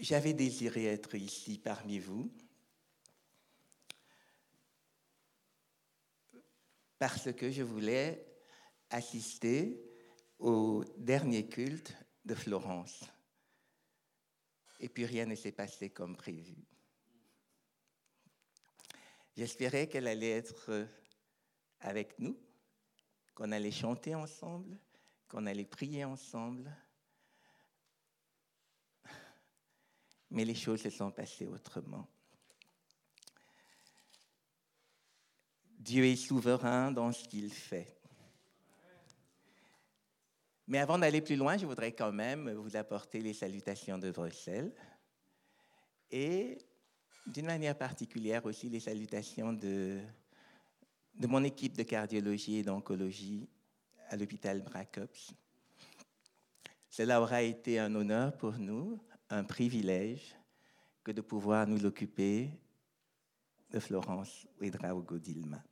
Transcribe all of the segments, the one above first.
j'avais désiré être ici parmi vous parce que je voulais assister au dernier culte de Florence. Et puis rien ne s'est passé comme prévu. J'espérais qu'elle allait être avec nous, qu'on allait chanter ensemble, qu'on allait prier ensemble. Mais les choses se sont passées autrement. Dieu est souverain dans ce qu'il fait. Mais avant d'aller plus loin, je voudrais quand même vous apporter les salutations de Bruxelles et d'une manière particulière aussi les salutations de, mon équipe de cardiologie et d'oncologie à l'hôpital Bracops. Cela aura été un honneur pour nous, un privilège que de pouvoir nous occuper de Florence Ouedraogo Dilma.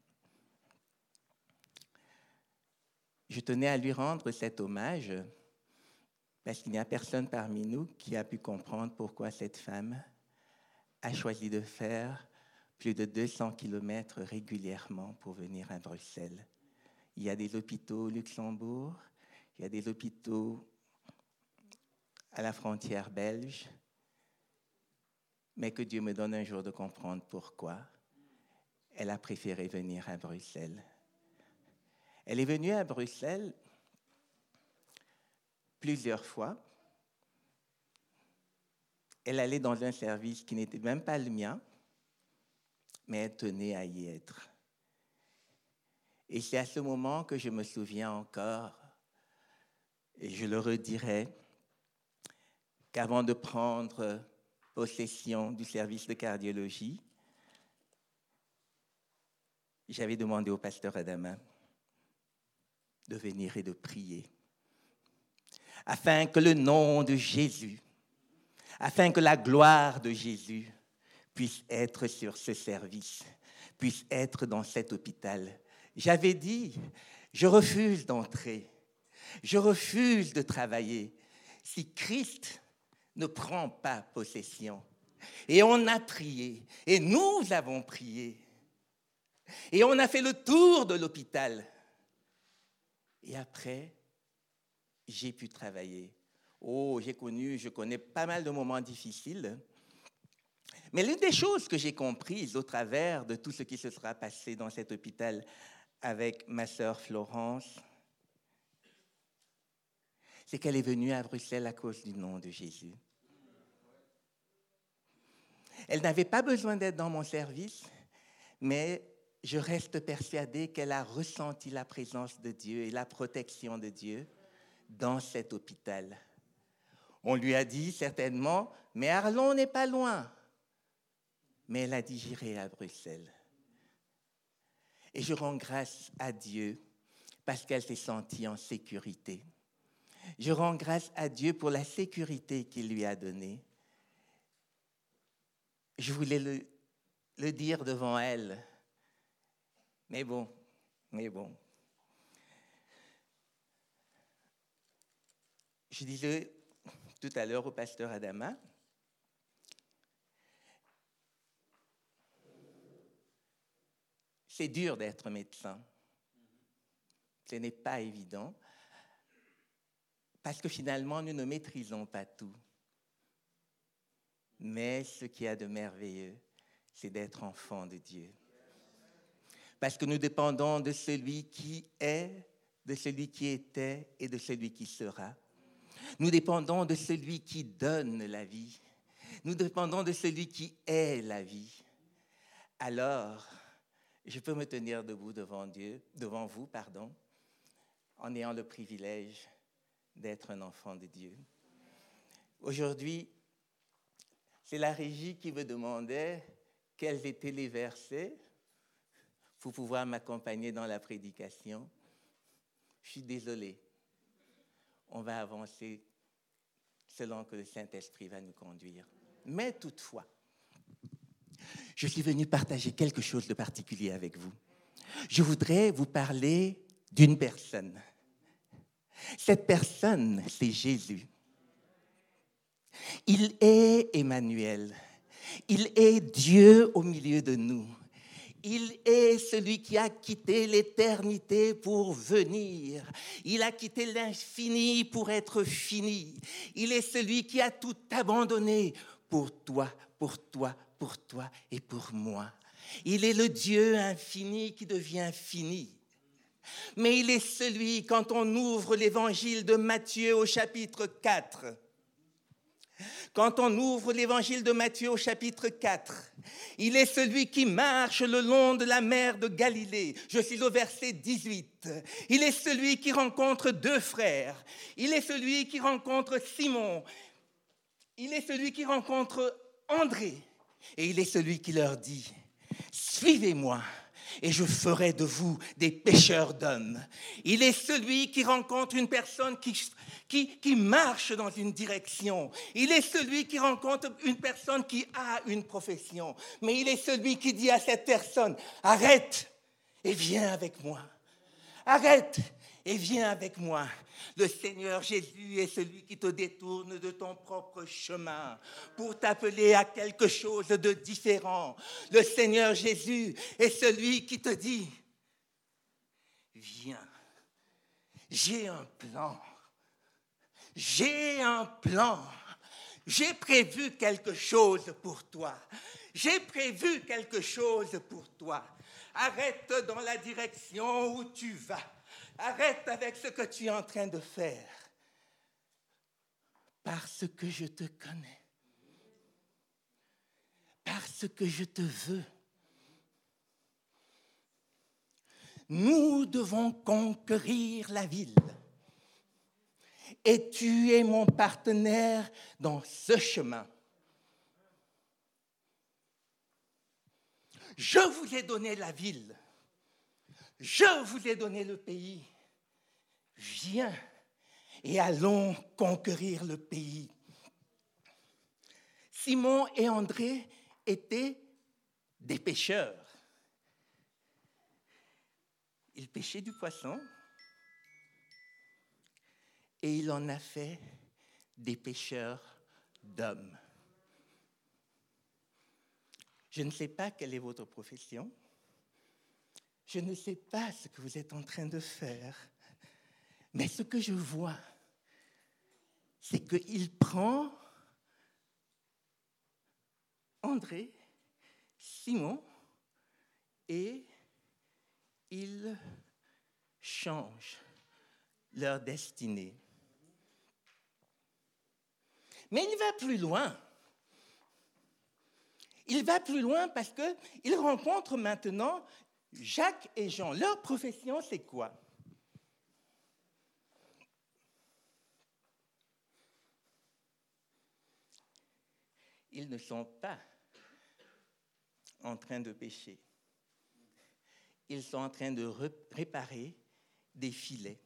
Je tenais à lui rendre cet hommage parce qu'il n'y a personne parmi nous qui a pu comprendre pourquoi cette femme a choisi de faire plus de 200 kilomètres régulièrement pour venir à Bruxelles. Il y a des hôpitaux au Luxembourg, il y a des hôpitaux à la frontière belge, mais que Dieu me donne un jour de comprendre pourquoi elle a préféré venir à Bruxelles. Elle est venue à Bruxelles plusieurs fois. Elle allait dans un service qui n'était même pas le mien, mais elle tenait à y être. Et c'est à ce moment que je me souviens encore, et je le redirai, qu'avant de prendre possession du service de cardiologie, j'avais demandé au pasteur Adama de venir et de prier, afin que le nom de Jésus, afin que la gloire de Jésus puisse être sur ce service, puisse être dans cet hôpital. J'avais dit, je refuse d'entrer, je refuse de travailler si Christ ne prend pas possession. Et on a prié, et nous avons prié, et on a fait le tour de l'hôpital. Et après, j'ai pu travailler. Oh, j'ai connu, je connais pas mal de moments difficiles. Mais l'une des choses que j'ai comprises au travers de tout ce qui se sera passé dans cet hôpital avec ma sœur Florence, c'est qu'elle est venue à Bruxelles à cause du nom de Jésus. Elle n'avait pas besoin d'être dans mon service, mais je reste persuadée qu'elle a ressenti la présence de Dieu et la protection de Dieu dans cet hôpital. On lui a dit certainement, mais Arlon n'est pas loin. Mais elle a dit, j'irai à Bruxelles. Et je rends grâce à Dieu parce qu'elle s'est sentie en sécurité. Je rends grâce à Dieu pour la sécurité qu'il lui a donnée. Je voulais le, dire devant elle mais bon, mais bon. Je disais tout à l'heure au pasteur Adama, c'est dur d'être médecin. Ce n'est pas évident parce que finalement, nous ne maîtrisons pas tout. Mais ce qu'il y a de merveilleux, c'est d'être enfant de Dieu parce que nous dépendons de celui qui est, de celui qui était et de celui qui sera. Nous dépendons de celui qui donne la vie. Nous dépendons de celui qui est la vie. Alors, je peux me tenir debout devant Dieu, devant vous, pardon, en ayant le privilège d'être un enfant de Dieu. Aujourd'hui, c'est la régie qui me demandait quels étaient les versets pour pouvoir m'accompagner dans la prédication. Je suis désolé. On va avancer selon que le Saint-Esprit va nous conduire. Mais toutefois, je suis venu partager quelque chose de particulier avec vous. Je voudrais vous parler d'une personne. Cette personne, c'est Jésus. Il est Emmanuel. Il est Dieu au milieu de nous. Il est celui qui a quitté l'éternité pour venir. Il a quitté l'infini pour être fini. Il est celui qui a tout abandonné pour toi, pour toi, pour toi et pour moi. Il est le Dieu infini qui devient fini. Mais il est celui, quand on ouvre l'évangile de Matthieu au chapitre 4, quand on ouvre l'évangile de Matthieu au chapitre 4, il est celui qui marche le long de la mer de Galilée. Je suis au verset 18. Il est celui qui rencontre deux frères. Il est celui qui rencontre Simon. Il est celui qui rencontre André. Et il est celui qui leur dit, suivez-moi et je ferai de vous des pêcheurs d'hommes. Il est celui qui rencontre une personne qui, qui, qui, marche dans une direction. Il est celui qui rencontre une personne qui a une profession. Mais il est celui qui dit à cette personne, arrête et viens avec moi. Arrête et viens avec moi. Le Seigneur Jésus est celui qui te détourne de ton propre chemin pour t'appeler à quelque chose de différent. Le Seigneur Jésus est celui qui te dit, viens, j'ai un plan, j'ai un plan, j'ai prévu quelque chose pour toi, j'ai prévu quelque chose pour toi. Arrête dans la direction où tu vas Arrête avec ce que tu es en train de faire. Parce que je te connais. Parce que je te veux. Nous devons conquérir la ville. Et tu es mon partenaire dans ce chemin. Je vous ai donné la ville. Je vous ai donné le pays. Viens et allons conquérir le pays. Simon et André étaient des pêcheurs. Ils pêchaient du poisson et il en a fait des pêcheurs d'hommes. Je ne sais pas quelle est votre profession. Je ne sais pas ce que vous êtes en train de faire, mais ce que je vois, c'est qu'il prend André, Simon, et il change leur destinée. Mais il va plus loin. Il va plus loin parce qu'il rencontre maintenant Jacques et Jean, leur profession, c'est quoi? Ils ne sont pas en train de pêcher. Ils sont en train de réparer des filets.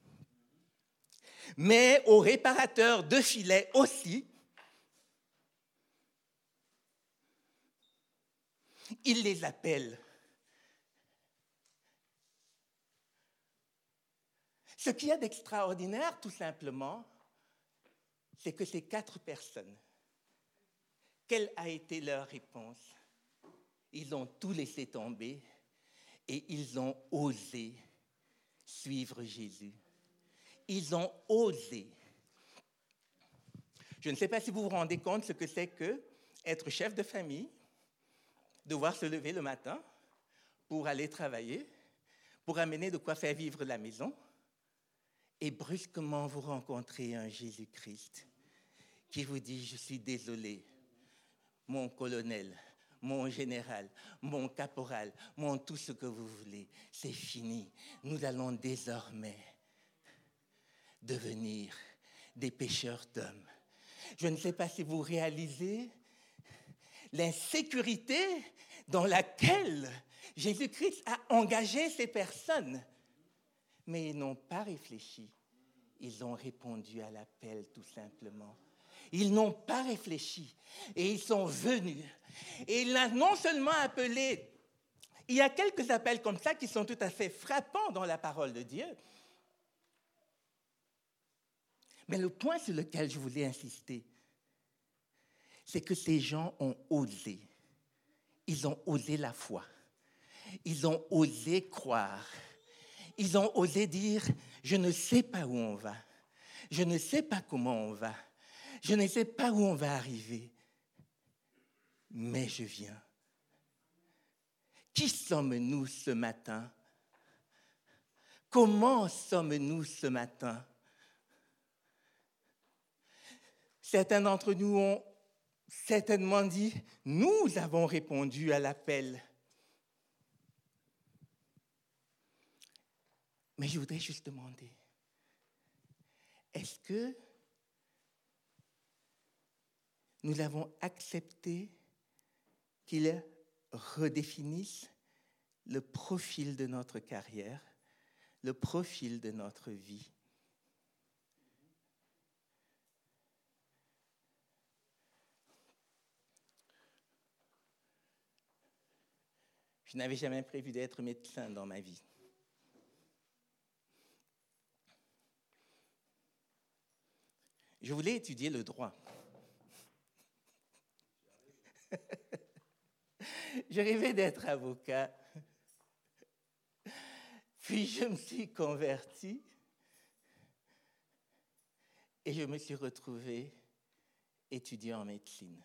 Mais aux réparateurs de filets aussi, ils les appellent Ce qu'il y a d'extraordinaire, tout simplement, c'est que ces quatre personnes, quelle a été leur réponse? Ils ont tout laissé tomber et ils ont osé suivre Jésus. Ils ont osé. Je ne sais pas si vous vous rendez compte ce que c'est que être chef de famille, devoir se lever le matin pour aller travailler, pour amener de quoi faire vivre la maison, et brusquement vous rencontrez un Jésus-Christ qui vous dit, je suis désolé, mon colonel, mon général, mon caporal, mon tout ce que vous voulez, c'est fini. Nous allons désormais devenir des pêcheurs d'hommes. Je ne sais pas si vous réalisez l'insécurité dans laquelle Jésus-Christ a engagé ces personnes mais ils n'ont pas réfléchi. Ils ont répondu à l'appel tout simplement. Ils n'ont pas réfléchi et ils sont venus. Et il a non seulement appelé, il y a quelques appels comme ça qui sont tout à fait frappants dans la parole de Dieu. Mais le point sur lequel je voulais insister, c'est que ces gens ont osé. Ils ont osé la foi. Ils ont osé croire. Ils ont osé dire, je ne sais pas où on va. Je ne sais pas comment on va. Je ne sais pas où on va arriver. Mais je viens. Qui sommes-nous ce matin? Comment sommes-nous ce matin Certains d'entre nous ont certainement dit, nous avons répondu à l'appel. Mais je voudrais juste demander, est-ce que nous avons accepté qu'il redéfinisse le profil de notre carrière, le profil de notre vie? Je n'avais jamais prévu d'être médecin dans ma vie. Je voulais étudier le droit. je rêvais d'être avocat. Puis je me suis converti et je me suis retrouvé étudiant en médecine.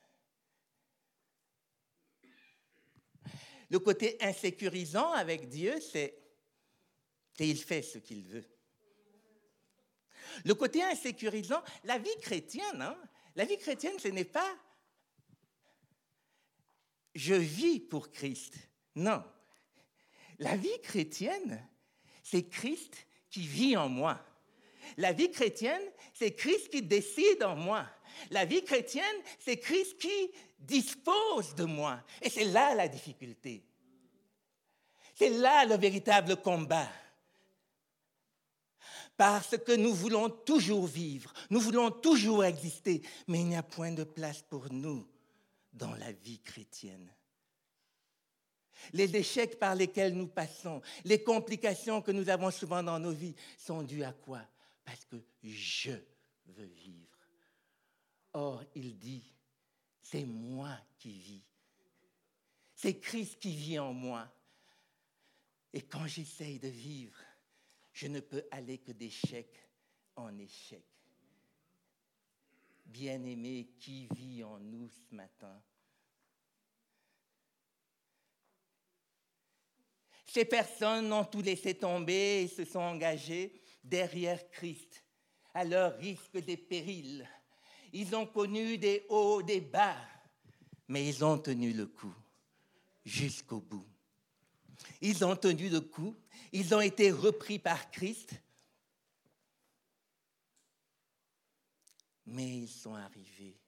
Le côté insécurisant avec Dieu, c'est qu'il fait ce qu'il veut. Le côté insécurisant, la vie chrétienne, hein, la vie chrétienne, ce n'est pas je vis pour Christ. Non. La vie chrétienne, c'est Christ qui vit en moi. La vie chrétienne, c'est Christ qui décide en moi. La vie chrétienne, c'est Christ qui dispose de moi. Et c'est là la difficulté. C'est là le véritable combat. Parce que nous voulons toujours vivre, nous voulons toujours exister, mais il n'y a point de place pour nous dans la vie chrétienne. Les échecs par lesquels nous passons, les complications que nous avons souvent dans nos vies sont dues à quoi? Parce que je veux vivre. Or, il dit, c'est moi qui vis. C'est Christ qui vit en moi. Et quand j'essaye de vivre, je ne peux aller que d'échec en échec. Bien-aimé, qui vit en nous ce matin? Ces personnes ont tout laissé tomber et se sont engagées derrière Christ, à leur risque des périls. Ils ont connu des hauts, des bas, mais ils ont tenu le coup jusqu'au bout. Ils ont tenu le coup, ils ont été repris par Christ, mais ils sont arrivés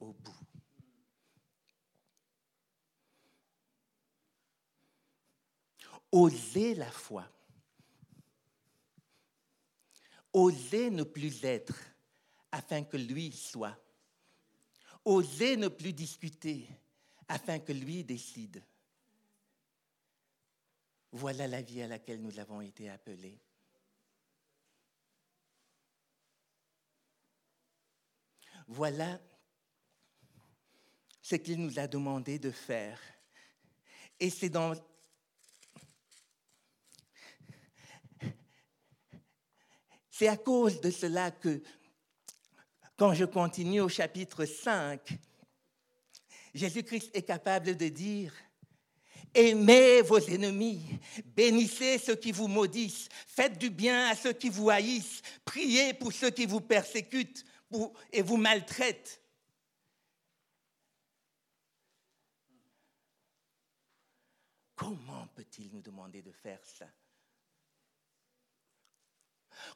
au bout. Oser la foi. Oser ne plus être afin que lui soit. Oser ne plus discuter afin que lui décide. Voilà la vie à laquelle nous avons été appelés. Voilà ce qu'il nous a demandé de faire. Et c'est dans C'est à cause de cela que, quand je continue au chapitre 5, Jésus-Christ est capable de dire, Aimez vos ennemis, bénissez ceux qui vous maudissent, faites du bien à ceux qui vous haïssent, priez pour ceux qui vous persécutent et vous maltraitent. Comment peut-il nous demander de faire ça?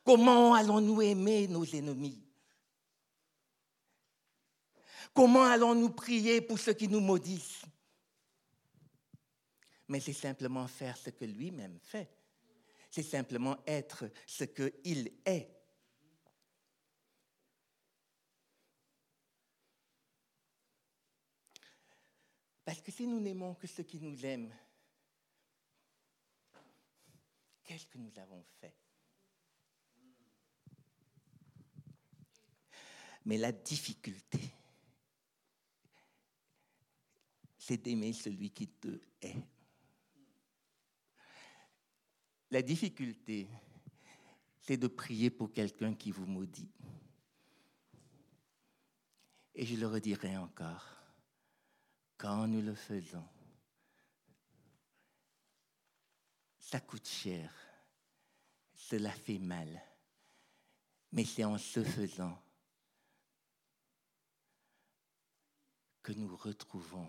Comment allons-nous aimer nos ennemis? Comment allons-nous prier pour ceux qui nous maudissent? Mais c'est simplement faire ce que lui-même fait. C'est simplement être ce qu'il est. Parce que si nous n'aimons que ceux qui nous aiment, qu'est-ce que nous avons fait? Mais la difficulté, c'est d'aimer celui qui te hait. La difficulté, c'est de prier pour quelqu'un qui vous maudit. Et je le redirai encore, quand nous le faisons, ça coûte cher, cela fait mal, mais c'est en ce faisant que nous retrouvons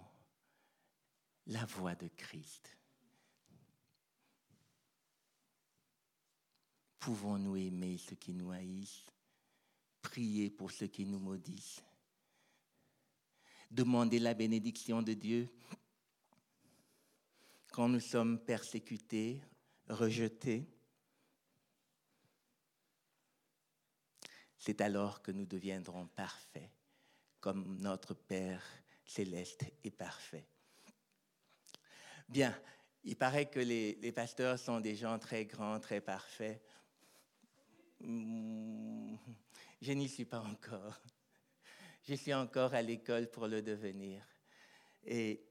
la voix de Christ. Pouvons-nous aimer ceux qui nous haïssent, prier pour ceux qui nous maudissent, demander la bénédiction de Dieu quand nous sommes persécutés, rejetés? C'est alors que nous deviendrons parfaits, comme notre Père céleste est parfait. Bien, il paraît que les, pasteurs sont des gens très grands, très parfaits. Hmm, je n'y suis pas encore. Je suis encore à l'école pour le devenir. Et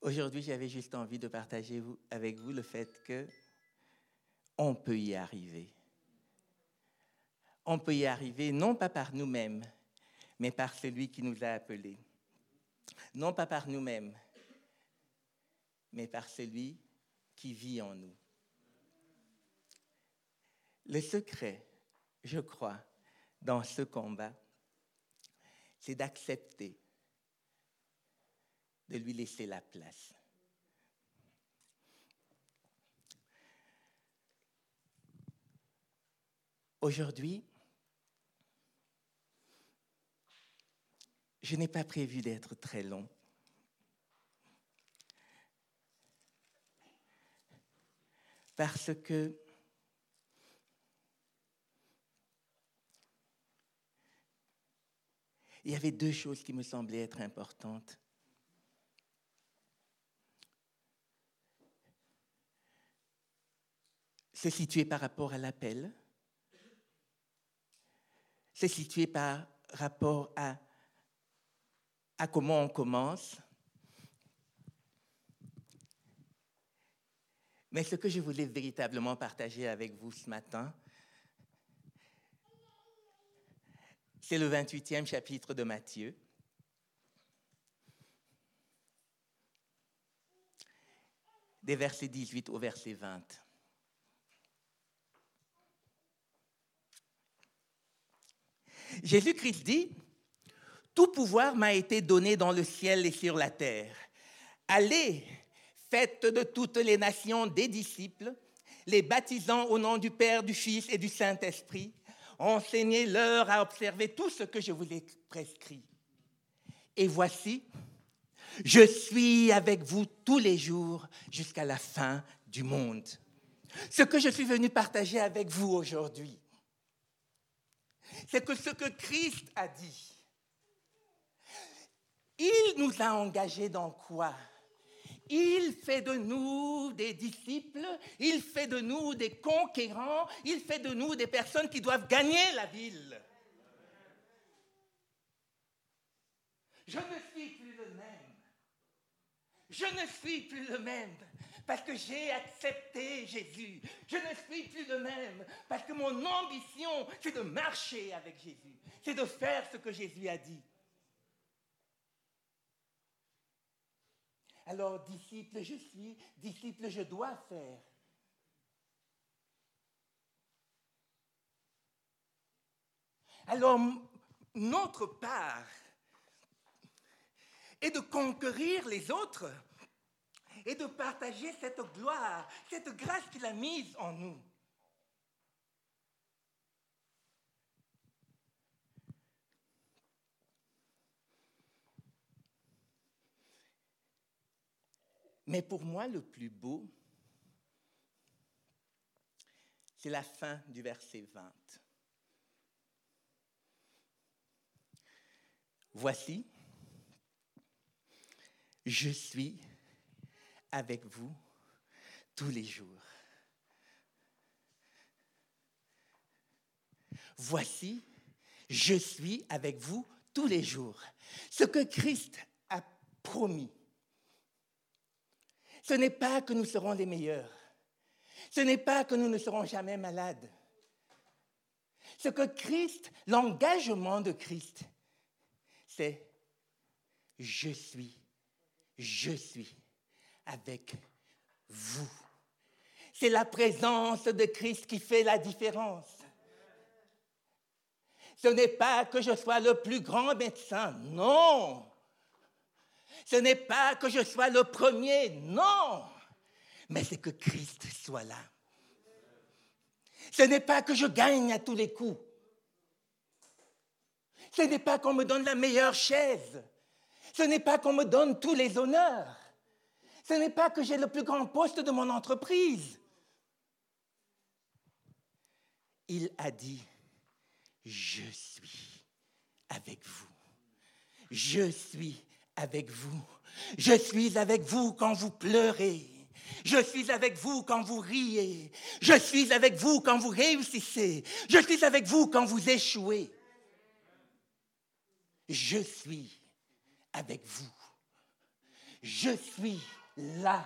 aujourd'hui, j'avais juste envie de partager avec vous le fait que on peut y arriver. On peut y arriver non pas par nous-mêmes, mais par celui qui nous a appelés. Non pas par nous-mêmes, mais par celui qui vit en nous. Le secret, je crois, dans ce combat, c'est d'accepter de lui laisser la place. Aujourd'hui, je n'ai pas prévu d'être très long. Parce que il y avait deux choses qui me semblaient être importantes. Se situer par rapport à l'appel c'est situé par rapport à, à comment on commence. Mais ce que je voulais véritablement partager avec vous ce matin, c'est le 28e chapitre de Matthieu. Des versets 18 au verset 20. Jésus-Christ dit, Tout pouvoir m'a été donné dans le ciel et sur la terre. Allez, faites de toutes les nations des disciples, les baptisant au nom du Père, du Fils et du Saint-Esprit. Enseignez-leur à observer tout ce que je vous ai prescrit. Et voici, je suis avec vous tous les jours jusqu'à la fin du monde. Ce que je suis venu partager avec vous aujourd'hui, c'est que ce que Christ a dit, il nous a engagés dans quoi? Il fait de nous des disciples, il fait de nous des conquérants, il fait de nous des personnes qui doivent gagner la ville. Je ne suis plus le même. Je ne suis plus le même parce que j'ai accepté Jésus. Je ne suis plus le même parce que mon ambition, c'est de marcher avec Jésus. C'est de faire ce que Jésus a dit. Alors, disciple je suis, disciple je dois faire. Alors, notre part est de conquérir les autres et de partager cette gloire, cette grâce qu'il a mise en nous. Mais pour moi, le plus beau, c'est la fin du verset 20. Voici, je suis avec vous tous les jours. Voici, je suis avec vous tous les jours. Ce que Christ a promis, ce n'est pas que nous serons les meilleurs. Ce n'est pas que nous ne serons jamais malades. Ce que Christ, l'engagement de Christ, c'est je suis, je suis avec vous. C'est la présence de Christ qui fait la différence. Ce n'est pas que je sois le plus grand médecin, non. Ce n'est pas que je sois le premier, non. Mais c'est que Christ soit là. Ce n'est pas que je gagne à tous les coups. Ce n'est pas qu'on me donne la meilleure chaise. Ce n'est pas qu'on me donne tous les honneurs. Ce n'est pas que j'ai le plus grand poste de mon entreprise. Il a dit, je suis avec vous. Je suis avec vous. Je suis avec vous quand vous pleurez. Je suis avec vous quand vous riez. Je suis avec vous quand vous réussissez. Je suis avec vous quand vous échouez. Je suis avec vous. Je suis là.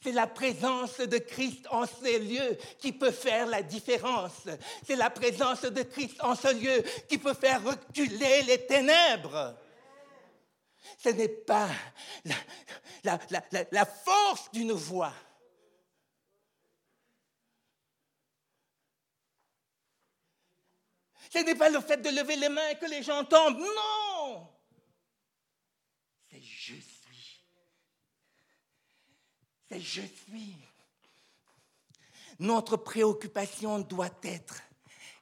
C'est la présence de Christ en ces lieux qui peut faire la différence. C'est la présence de Christ en ce lieu qui peut faire reculer les ténèbres. Ce n'est pas la, force d'une voix. Ce n'est pas le fait de lever les mains et que les gens tombent. Non. C'est je suis. C'est je suis. Notre préoccupation doit être,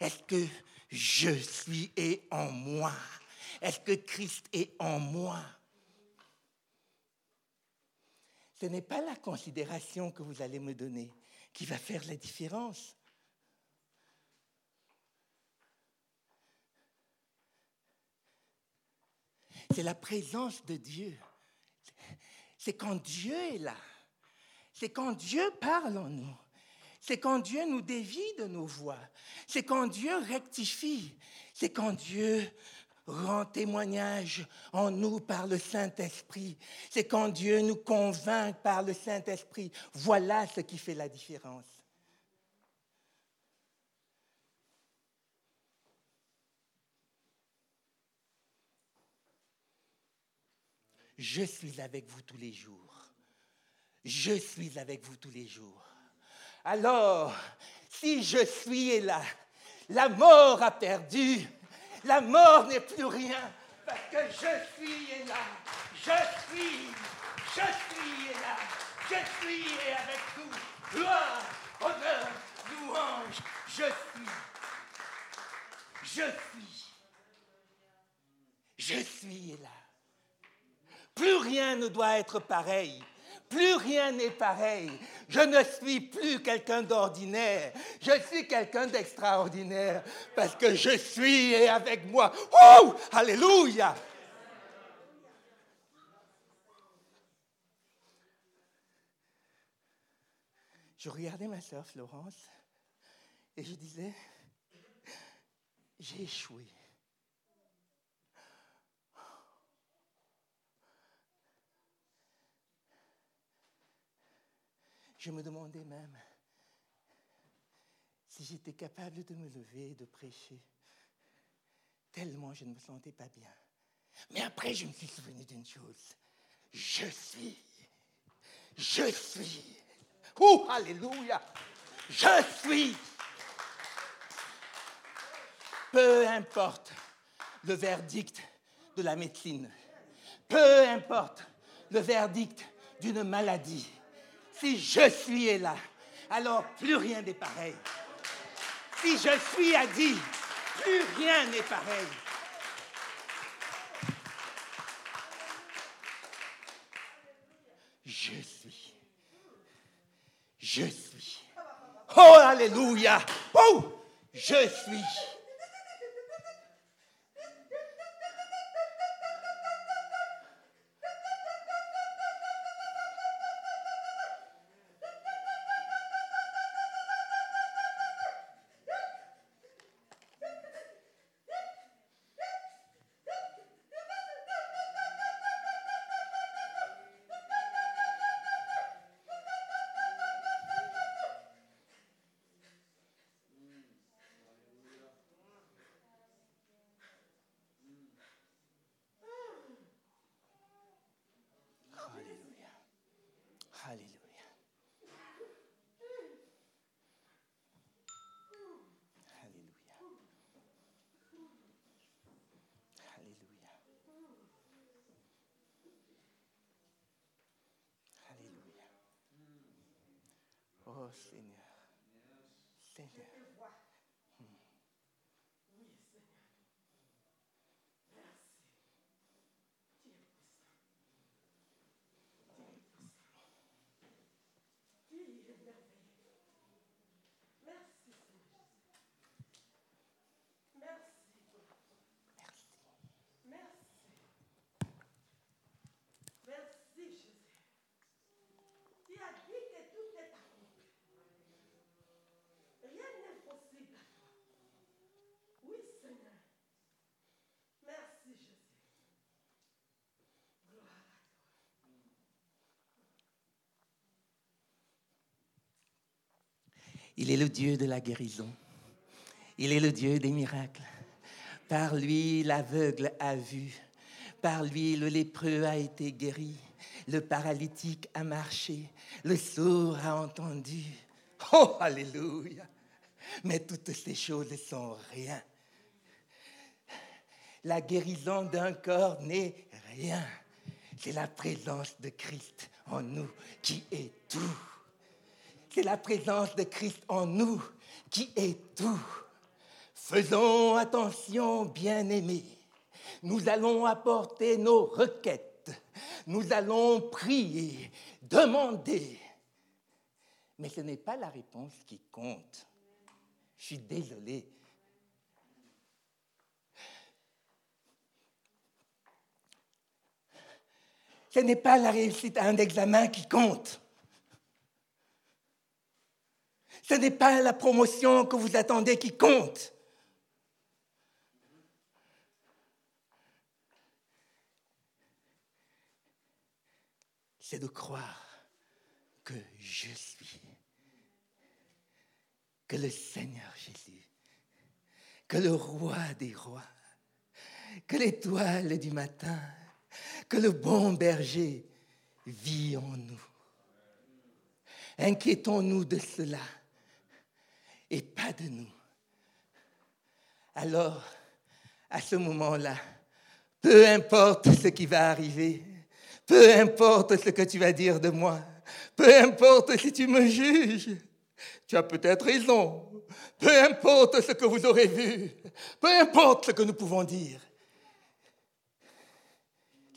est-ce que je suis et en moi? Est-ce que Christ est en moi? Ce n'est pas la considération que vous allez me donner qui va faire la différence. c'est la présence de Dieu. C'est quand Dieu est là. C'est quand Dieu parle en nous. C'est quand Dieu nous dévie de nos voix. C'est quand Dieu rectifie. C'est quand Dieu rend témoignage en nous par le Saint-Esprit. C'est quand Dieu nous convainc par le Saint-Esprit. Voilà ce qui fait la différence. je suis avec vous tous les jours. Je suis avec vous tous les jours. Alors, si je suis là, la mort a perdu. La mort n'est plus rien parce que je suis là. Je suis, je suis là. Je suis avec vous. Gloire, honneur, louange. Je suis. Je suis. Je suis là. Plus rien ne doit être pareil. Plus rien n'est pareil. Je ne suis plus quelqu'un d'ordinaire. Je suis quelqu'un d'extraordinaire parce que je suis avec moi. Oh, alléluia. Je regardais ma soeur Florence et je disais, j'ai échoué. Je me demandais même si j'étais capable de me lever et de prêcher, tellement je ne me sentais pas bien. Mais après, je me suis souvenu d'une chose. Je suis. Je suis. Oh, alléluia. Je suis. Peu importe le verdict de la médecine. Peu importe le verdict d'une maladie si je suis là, alors plus rien n'est pareil. Si je suis a dit, plus rien n'est pareil. Je suis. Je suis. Oh, Alléluia. Oh, je suis. Oh Seigneur. Seigneur. Merci Jésus. Tu as dit que tout est accompli. Rien n'est possible à toi. Oui, Seigneur. Merci Jésus. Gloire à toi. Il est le Dieu de la guérison. Il est le Dieu des miracles. Par lui, l'aveugle a vu. Par lui, le lépreux a été guéri. Le paralytique a marché. Le sourd a entendu. Oh, Alléluia. Mais toutes ces choses sont rien. La guérison d'un corps n'est rien. C'est la présence de Christ en nous qui est tout. C'est la présence de Christ en nous qui est tout. Faisons attention, bien-aimés. Nous allons apporter nos requêtes. Nous allons prier, demander. Mais ce n'est pas la réponse qui compte. Je suis désolé. Ce n'est pas la réussite à un examen qui compte. Ce n'est pas la promotion que vous attendez qui compte. C'est de croire que je suis, que le Seigneur Jésus, que le roi des rois, que l'étoile du matin, que le bon berger vit en nous. Inquiétons-nous de cela et pas de nous. Alors, à ce moment-là, peu importe ce qui va arriver, peu importe ce que tu vas dire de moi, peu importe si tu me juges, tu as peut-être raison, peu importe ce que vous aurez vu, peu importe ce que nous pouvons dire,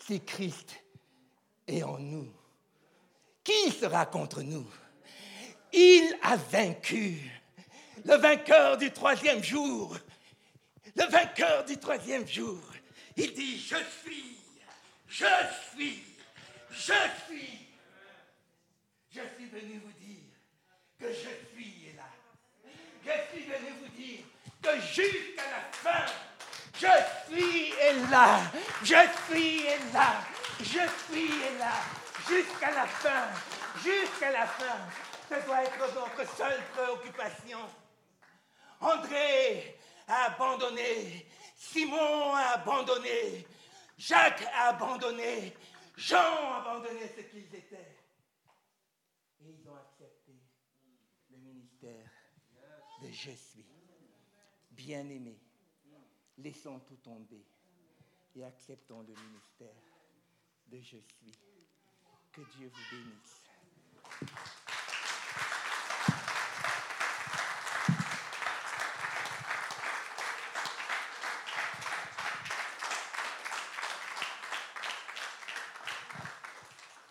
si Christ est en nous, qui sera contre nous? Il a vaincu. Le vainqueur du troisième jour. Le vainqueur du troisième jour. Il dit, je suis, je suis, je suis. Je suis venu vous dire que je suis là. Je suis venu vous dire que jusqu'à la fin, je suis là. Je suis là. Je suis là. Jusqu'à la fin. Jusqu'à la fin. Ce doit être notre seule préoccupation. André a abandonné. Simon a abandonné. Jacques a abandonné. Jean a abandonné ce qu'ils étaient. Et ils ont accepté le ministère de Je suis. Bien-aimé, laissons tout tomber et acceptons le ministère de Je suis. Que Dieu vous bénisse.